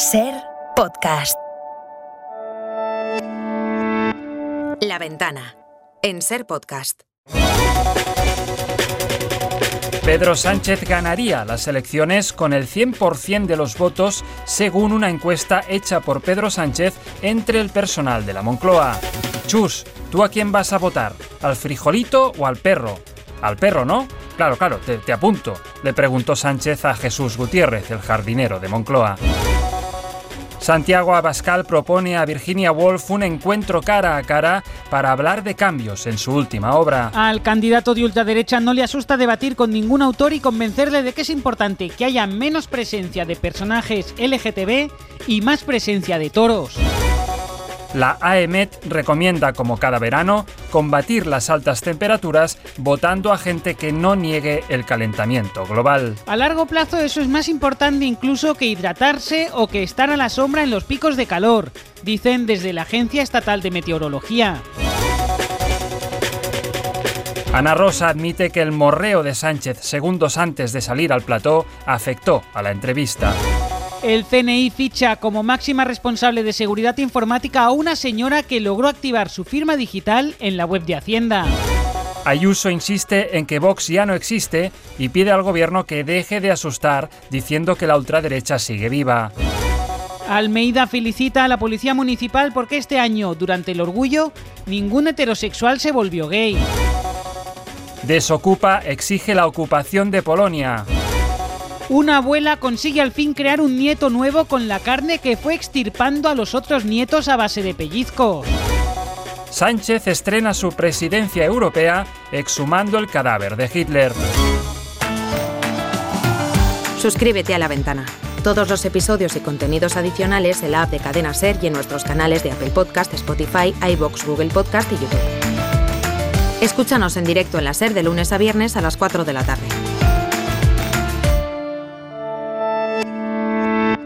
Ser podcast. La ventana. En Ser podcast. Pedro Sánchez ganaría las elecciones con el 100% de los votos según una encuesta hecha por Pedro Sánchez entre el personal de la Moncloa. Chus, ¿tú a quién vas a votar? ¿Al frijolito o al perro? Al perro, ¿no? Claro, claro, te, te apunto, le preguntó Sánchez a Jesús Gutiérrez, el jardinero de Moncloa. Santiago Abascal propone a Virginia Woolf un encuentro cara a cara para hablar de cambios en su última obra. Al candidato de ultraderecha no le asusta debatir con ningún autor y convencerle de que es importante que haya menos presencia de personajes LGTB y más presencia de toros. La AEMET recomienda, como cada verano, combatir las altas temperaturas votando a gente que no niegue el calentamiento global. A largo plazo eso es más importante incluso que hidratarse o que estar a la sombra en los picos de calor, dicen desde la Agencia Estatal de Meteorología. Ana Rosa admite que el morreo de Sánchez segundos antes de salir al plató afectó a la entrevista. El CNI ficha como máxima responsable de seguridad informática a una señora que logró activar su firma digital en la web de Hacienda. Ayuso insiste en que Vox ya no existe y pide al gobierno que deje de asustar diciendo que la ultraderecha sigue viva. Almeida felicita a la Policía Municipal porque este año, durante el orgullo, ningún heterosexual se volvió gay. Desocupa exige la ocupación de Polonia. Una abuela consigue al fin crear un nieto nuevo con la carne que fue extirpando a los otros nietos a base de pellizcos. Sánchez estrena su presidencia europea exhumando el cadáver de Hitler. Suscríbete a La Ventana. Todos los episodios y contenidos adicionales en la app de Cadena Ser y en nuestros canales de Apple Podcast, Spotify, iBox, Google Podcast y YouTube. Escúchanos en directo en la Ser de lunes a viernes a las 4 de la tarde.